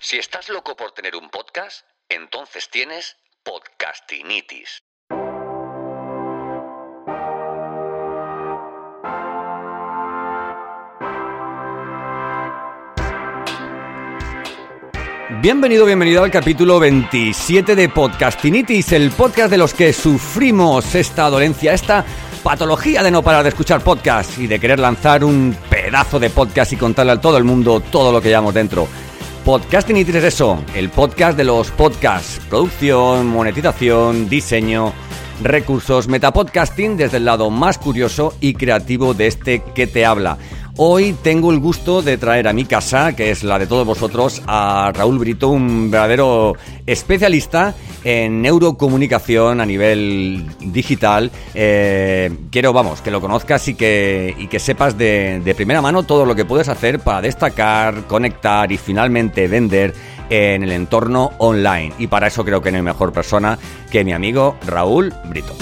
Si estás loco por tener un podcast, entonces tienes podcastinitis. Bienvenido, bienvenido al capítulo 27 de Podcastinitis, el podcast de los que sufrimos esta dolencia, esta patología de no parar de escuchar podcasts y de querer lanzar un pedazo de podcast y contarle a todo el mundo todo lo que llevamos dentro. Podcastinitis es eso, el podcast de los podcasts, producción, monetización, diseño, recursos, metapodcasting desde el lado más curioso y creativo de este que te habla. Hoy tengo el gusto de traer a mi casa, que es la de todos vosotros, a Raúl Brito, un verdadero especialista en neurocomunicación a nivel digital. Eh, quiero, vamos, que lo conozcas y que, y que sepas de, de primera mano todo lo que puedes hacer para destacar, conectar y finalmente vender en el entorno online. Y para eso creo que no hay mejor persona que mi amigo Raúl Brito.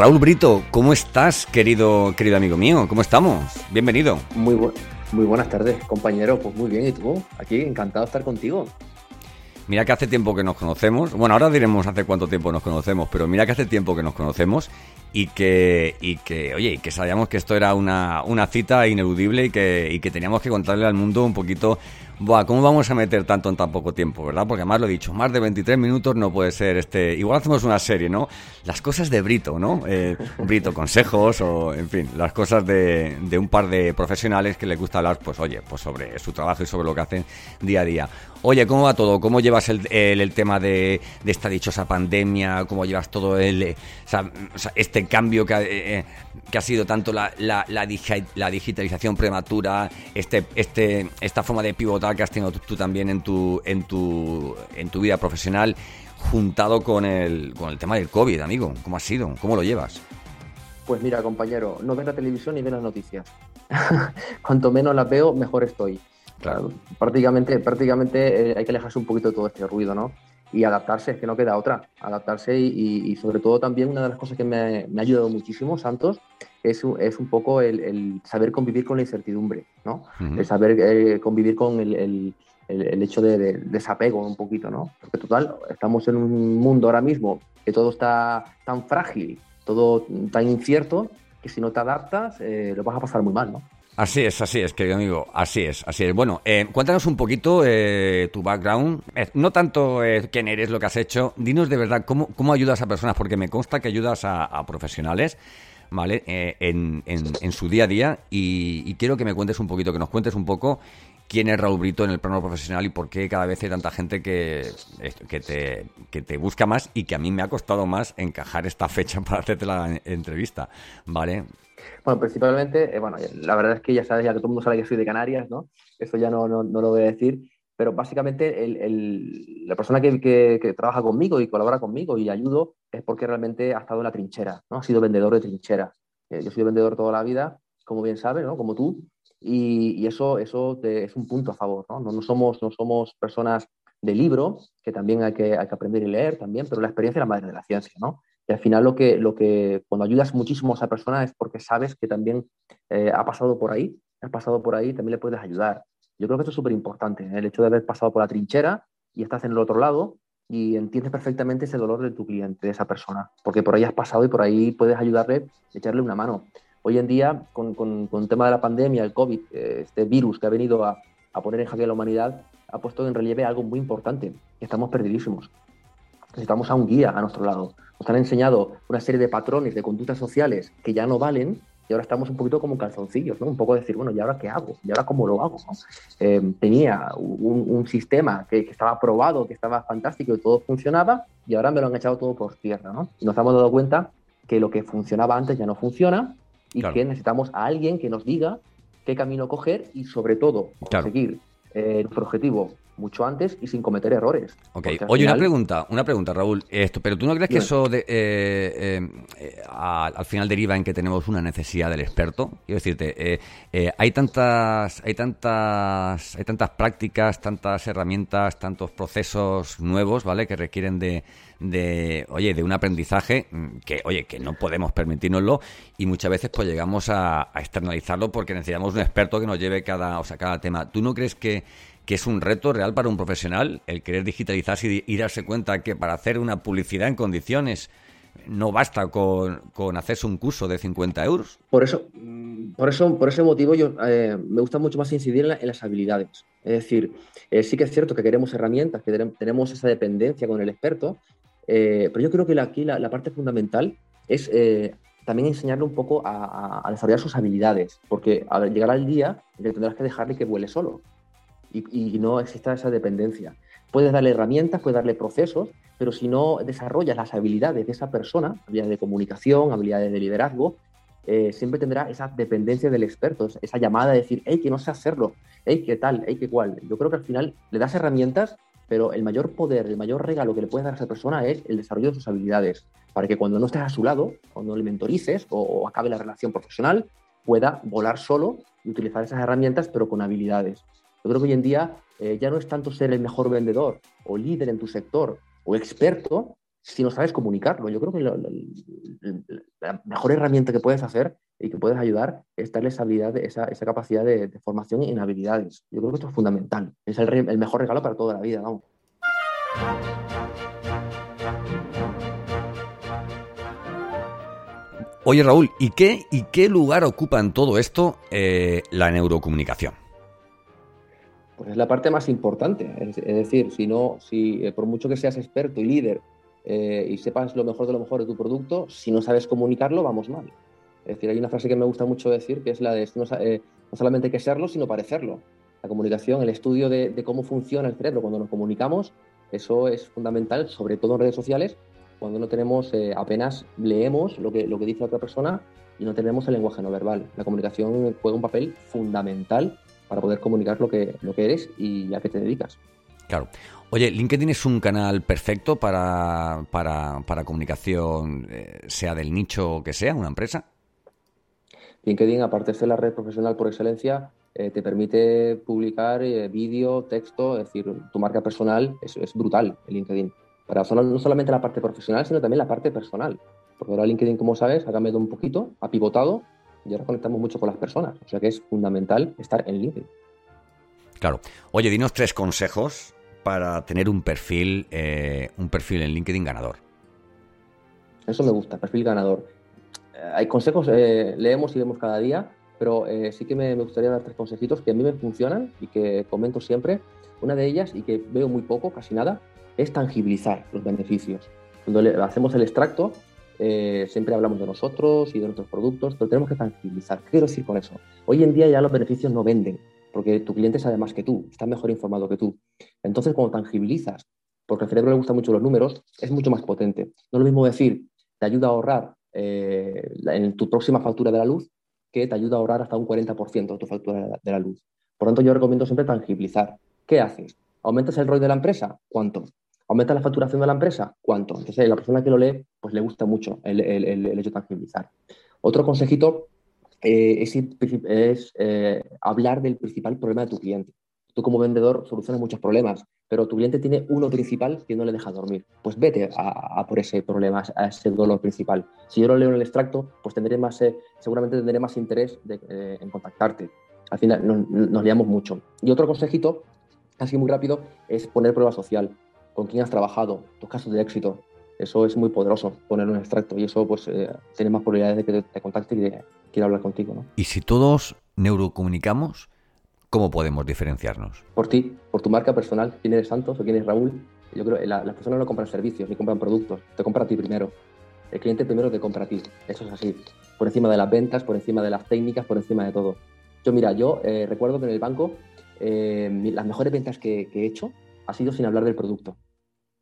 Raúl Brito, ¿cómo estás, querido, querido amigo mío? ¿Cómo estamos? Bienvenido. Muy, muy buenas tardes, compañero. Pues muy bien, ¿y tú? Aquí, encantado de estar contigo. Mira que hace tiempo que nos conocemos. Bueno, ahora diremos hace cuánto tiempo nos conocemos, pero mira que hace tiempo que nos conocemos y que, y que oye, que sabíamos que esto era una, una cita ineludible y que, y que teníamos que contarle al mundo un poquito Buah, ¿cómo vamos a meter tanto en tan poco tiempo, verdad? Porque además lo he dicho, más de 23 minutos no puede ser este... Igual hacemos una serie, ¿no? Las cosas de Brito, ¿no? Eh, Brito, consejos o, en fin, las cosas de, de, un par de profesionales que les gusta hablar, pues oye, pues sobre su trabajo y sobre lo que hacen día a día. Oye, ¿cómo va todo? ¿Cómo llevas el, el, tema de, de, esta dichosa pandemia? ¿Cómo llevas todo el... O sea, este cambio que ha, eh, que ha sido tanto la, la, la, la digitalización prematura, este, este, esta forma de pivotar que has tenido tú, también en tu, en tu, en tu vida profesional, juntado con el, con el tema del COVID, amigo. ¿Cómo ha sido? ¿Cómo lo llevas? Pues mira, compañero, no ves la televisión ni ves las noticias. Cuanto menos las veo, mejor estoy. Claro. Prácticamente, prácticamente eh, hay que alejarse un poquito de todo este ruido, ¿no? Y adaptarse, es que no queda otra. Adaptarse y, y sobre todo también una de las cosas que me, me ha ayudado muchísimo, Santos, es, es un poco el, el, saber convivir con la incertidumbre, ¿no? Uh -huh. El saber eh, convivir con el, el, el hecho de, de, desapego un poquito, ¿no? Porque total, estamos en un mundo ahora mismo que todo está tan frágil, todo tan incierto, que si no te adaptas, eh, lo vas a pasar muy mal, ¿no? Así es, así es, querido amigo, así es, así es. Bueno, eh, cuéntanos un poquito eh, tu background, eh, no tanto quién eres, lo que has hecho, dinos de verdad cómo, cómo ayudas a personas, porque me consta que ayudas a, profesionales, ¿vale? En, en, su día a día y, quiero que me cuentes un poquito, que nos cuentes un poco quién es Raúl Brito en el plano profesional y por qué cada vez hay tanta gente que, que, te, que te busca más y que a mí me ha costado más encajar esta fecha para hacerte la entrevista, ¿vale? Bueno, principalmente, eh, bueno, la verdad es que ya sabes, ya que todo el mundo sabe que soy de Canarias, ¿no? Eso ya no, no, no lo voy a decir, pero básicamente el, el, la persona que, que, trabaja conmigo y colabora conmigo y ayudo es porque realmente ha estado en la trinchera, ¿no? Ha sido vendedor de trinchera. Eh, yo sido vendedor toda la vida, como bien sabes, ¿no? Como tú, y, y eso, eso te, es un punto a favor, ¿no? ¿no? No, somos, no somos personas de libro, que también hay que, hay que aprender y leer también, pero la experiencia es la madre de la ciencia, ¿no? Y al final lo que, lo que cuando ayudas muchísimo a esa persona es porque sabes que también eh, ha pasado por ahí, ha pasado por ahí, también le puedes ayudar. Yo creo que esto es súper importante, ¿eh? el hecho de haber pasado por la trinchera y estás en el otro lado y entiendes perfectamente ese dolor de tu cliente, de esa persona, porque por ahí has pasado y por ahí puedes ayudarle, echarle una mano. Hoy en día, con, con, con el tema de la pandemia, el COVID, eh, este virus que ha venido a, a poner en jaque a la humanidad, ha puesto en relieve algo muy importante, estamos perdidísimos. Necesitamos a un guía a nuestro lado. Nos han enseñado una serie de patrones, de conductas sociales que ya no valen y ahora estamos un poquito como calzoncillos, ¿no? Un poco decir, bueno, ¿y ahora qué hago? ¿Y ahora cómo lo hago? ¿no? Eh, tenía un, un sistema que, que, estaba probado, que estaba fantástico y todo funcionaba y ahora me lo han echado todo por tierra, ¿no? Y nos hemos dado cuenta que lo que funcionaba antes ya no funciona y claro. que necesitamos a alguien que nos diga qué camino coger y sobre todo conseguir claro. eh, nuestro objetivo mucho antes y sin cometer errores. Ok, oye, una pregunta, una pregunta, Raúl. Esto, pero tú no crees que eso de, eh, eh, al final deriva en que tenemos una necesidad del experto? Quiero decirte, eh, hay tantas, hay tantas, hay tantas prácticas, tantas herramientas, tantos procesos nuevos, ¿vale? Que requieren de, de, oye, de un aprendizaje que, oye, que no podemos permitirnoslo y muchas veces pues llegamos a, a externalizarlo porque necesitamos un experto que nos lleve cada, o sea, cada tema. ¿Tú no crees que que es un reto real para un profesional el querer digitalizarse y, darse cuenta que para hacer una publicidad en condiciones no basta con, hacerse un curso de 50 euros. Por eso, mm, por eso, por ese motivo, yo eh, me gusta mucho más incidir en, las habilidades. Es decir, eh, sí que es cierto que queremos herramientas, que tenemos esa dependencia con el experto, eh, pero yo creo que aquí la, parte fundamental es también enseñarle un poco a, desarrollar sus habilidades, porque al llegar al día tendrás que dejarle que vuele solo y, no exista esa dependencia. Puedes darle herramientas, puedes darle procesos, pero si no desarrollas las habilidades de esa persona, habilidades de comunicación, habilidades de liderazgo, eh, siempre tendrá esa dependencia del experto, esa llamada de decir, hey, que no sé hacerlo, hey, qué tal, hey, qué cual. Yo creo que al final le das herramientas, pero el mayor poder, el mayor regalo que le puedes dar a esa persona es el desarrollo de sus habilidades, para que cuando no estés a su lado, cuando le mentorices o acabe la relación profesional, pueda volar solo y utilizar esas herramientas, pero con habilidades. Yo creo que hoy en día eh, ya no es tanto ser el mejor vendedor o líder en tu sector o experto, si no sabes comunicarlo. Yo creo que la, mejor herramienta que puedes hacer y que puedes ayudar es darle esa, habilidad, esa, capacidad de, formación en habilidades. Yo creo que esto es fundamental. Es el, mejor regalo para toda la vida. Vamos. Oye Raúl, ¿y qué, ¿y qué lugar ocupa en todo esto eh, la neurocomunicación? Pues es la parte más importante. Es, decir, si no, si eh, por mucho que seas experto y líder eh, y sepas lo mejor de lo mejor de tu producto, si no sabes comunicarlo, vamos mal. Es decir, hay una frase que me gusta mucho decir que es la de eh, no solamente que serlo, sino parecerlo. La comunicación, el estudio de, cómo funciona el cerebro cuando nos comunicamos, eso es fundamental, sobre todo en redes sociales, cuando no tenemos, apenas leemos lo que, lo que dice otra persona y no tenemos el lenguaje no verbal. La comunicación juega un papel fundamental para poder comunicar lo que, lo que eres y a qué te dedicas. Claro. Oye, LinkedIn es un canal perfecto para, para, comunicación, eh, sea del nicho que sea, una empresa. LinkedIn, aparte de ser la red profesional por excelencia, eh, te permite publicar eh, vídeo, texto, es decir, tu marca personal es, es brutal en LinkedIn. Para no solamente la parte profesional, sino también la parte personal. Porque ahora LinkedIn, como sabes, ha cambiado un poquito, ha pivotado y ahora conectamos mucho con las personas. O sea que es fundamental estar en LinkedIn. Claro. Oye, dinos tres consejos para tener un perfil, eh, un perfil en LinkedIn ganador. Eso me gusta, perfil ganador. Eh, hay consejos, eh, leemos y vemos cada día, pero sí que me, gustaría dar tres consejitos que a mí me funcionan y que comento siempre. Una de ellas, y que veo muy poco, casi nada, es tangibilizar los beneficios. Cuando hacemos el extracto, eh, siempre hablamos de nosotros y de nuestros productos, pero tenemos que tangibilizar. ¿Qué quiero decir con eso? Hoy en día ya los beneficios no venden, porque tu cliente sabe más que tú, está mejor informado que tú. Entonces, cuando tangibilizas, porque al cerebro le gustan mucho los números, es mucho más potente. No es lo mismo decir, te ayuda a ahorrar eh, en tu próxima factura de la luz, que te ayuda a ahorrar hasta un 40% de tu factura de la luz. Por lo tanto, yo recomiendo siempre tangibilizar. ¿Qué haces? ¿Aumentas el ROI de la empresa? ¿Cuánto? ¿Aumenta la facturación de la empresa? ¿Cuánto? Entonces, la persona que lo lee, pues le gusta mucho el, hecho de tangibilizar. Otro consejito eh, es, eh, hablar del principal problema de tu cliente. Tú como vendedor solucionas muchos problemas, pero tu cliente tiene uno principal que no le deja dormir. Pues vete a, por ese problema, a ese dolor principal. Si yo lo leo en el extracto, pues tendré más, eh, seguramente tendré más interés en contactarte. Al final nos, nos liamos mucho. Y otro consejito, así muy rápido, es poner prueba social con quién has trabajado, tus casos de éxito. Eso es muy poderoso, poner un extracto y eso pues eh, tiene más probabilidades de que te, contacte y de quiera hablar contigo. ¿no? Y si todos neurocomunicamos, ¿cómo podemos diferenciarnos? Por ti, por tu marca personal, quién eres Santos o quién es Raúl. Yo creo que las personas no compran servicios ni compran productos, te compra a ti primero. El cliente primero te compra a ti, eso es así. Por encima de las ventas, por encima de las técnicas, por encima de todo. Yo, mira, yo eh, recuerdo que en el banco eh, las mejores ventas que he hecho ha sido sin hablar del producto.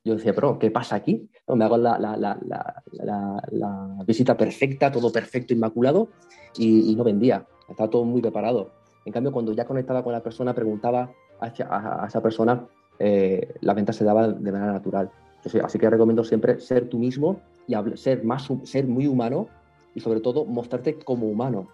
Yo decía, pero ¿qué pasa aquí? me hago la, visita perfecta, todo perfecto, inmaculado, y, no vendía. Estaba todo muy preparado. En cambio, cuando ya conectaba con la persona, preguntaba a, esa persona eh, la venta se daba de manera natural. Así que recomiendo siempre ser tú mismo y ser, más, ser muy humano y sobre todo mostrarte como humano,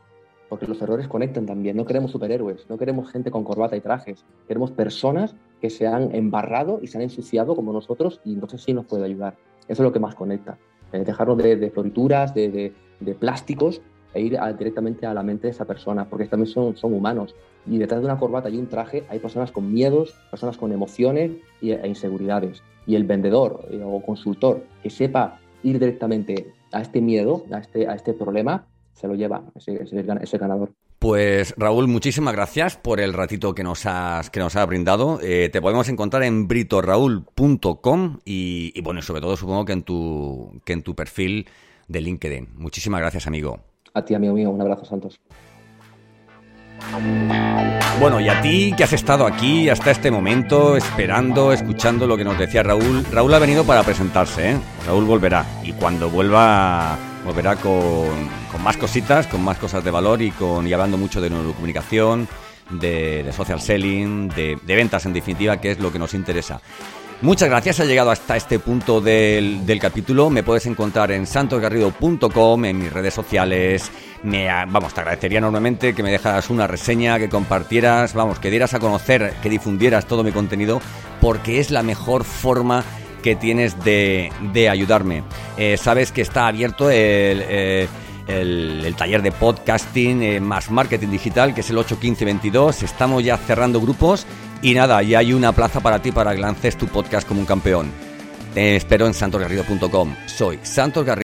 porque los errores conectan también. No queremos superhéroes, no queremos gente con corbata y trajes, queremos personas que se han embarrado y se han ensuciado como nosotros y entonces sí nos puede ayudar. Eso es lo que más conecta. Eh, dejarnos de, florituras, de, plásticos e ir directamente a la mente de esa persona, porque también son, humanos. Y detrás de una corbata y un traje hay personas con miedos, personas con emociones e inseguridades. Y el vendedor eh, o consultor que sepa ir directamente a este miedo, a este, a este problema, se lo lleva ese, ese, ganador. Pues Raúl, muchísimas gracias por el ratito que nos has, que nos has brindado. Eh, te podemos encontrar en britoraúl.com y, y, bueno, sobre todo supongo que en tu, que en tu perfil de LinkedIn. Muchísimas gracias, amigo. A ti, amigo mío, un abrazo, Santos. Bueno, y a ti que has estado aquí hasta este momento, esperando, escuchando lo que nos decía Raúl. Raúl ha venido para presentarse, ¿eh? Raúl volverá. Y cuando vuelva, volverá con, más cositas, con más cosas de valor y, con, y hablando mucho de neurocomunicación, de, de social selling, de, de ventas en definitiva, que es lo que nos interesa. Muchas gracias, ha llegado hasta este punto del, capítulo. Me puedes encontrar en santosgarrido.com, en mis redes sociales. Me, vamos, te agradecería enormemente que me dejaras una reseña, que compartieras, vamos, que dieras a conocer, que difundieras todo mi contenido, porque es la mejor forma que tienes de, ayudarme. Eh, sabes que está abierto el... el, taller de podcasting eh, más marketing digital, que es el 81522. Estamos ya cerrando grupos y nada, ya hay una plaza para ti para que lances tu podcast como un campeón. Te espero en santosgarrido.com. Soy Santos Garrido.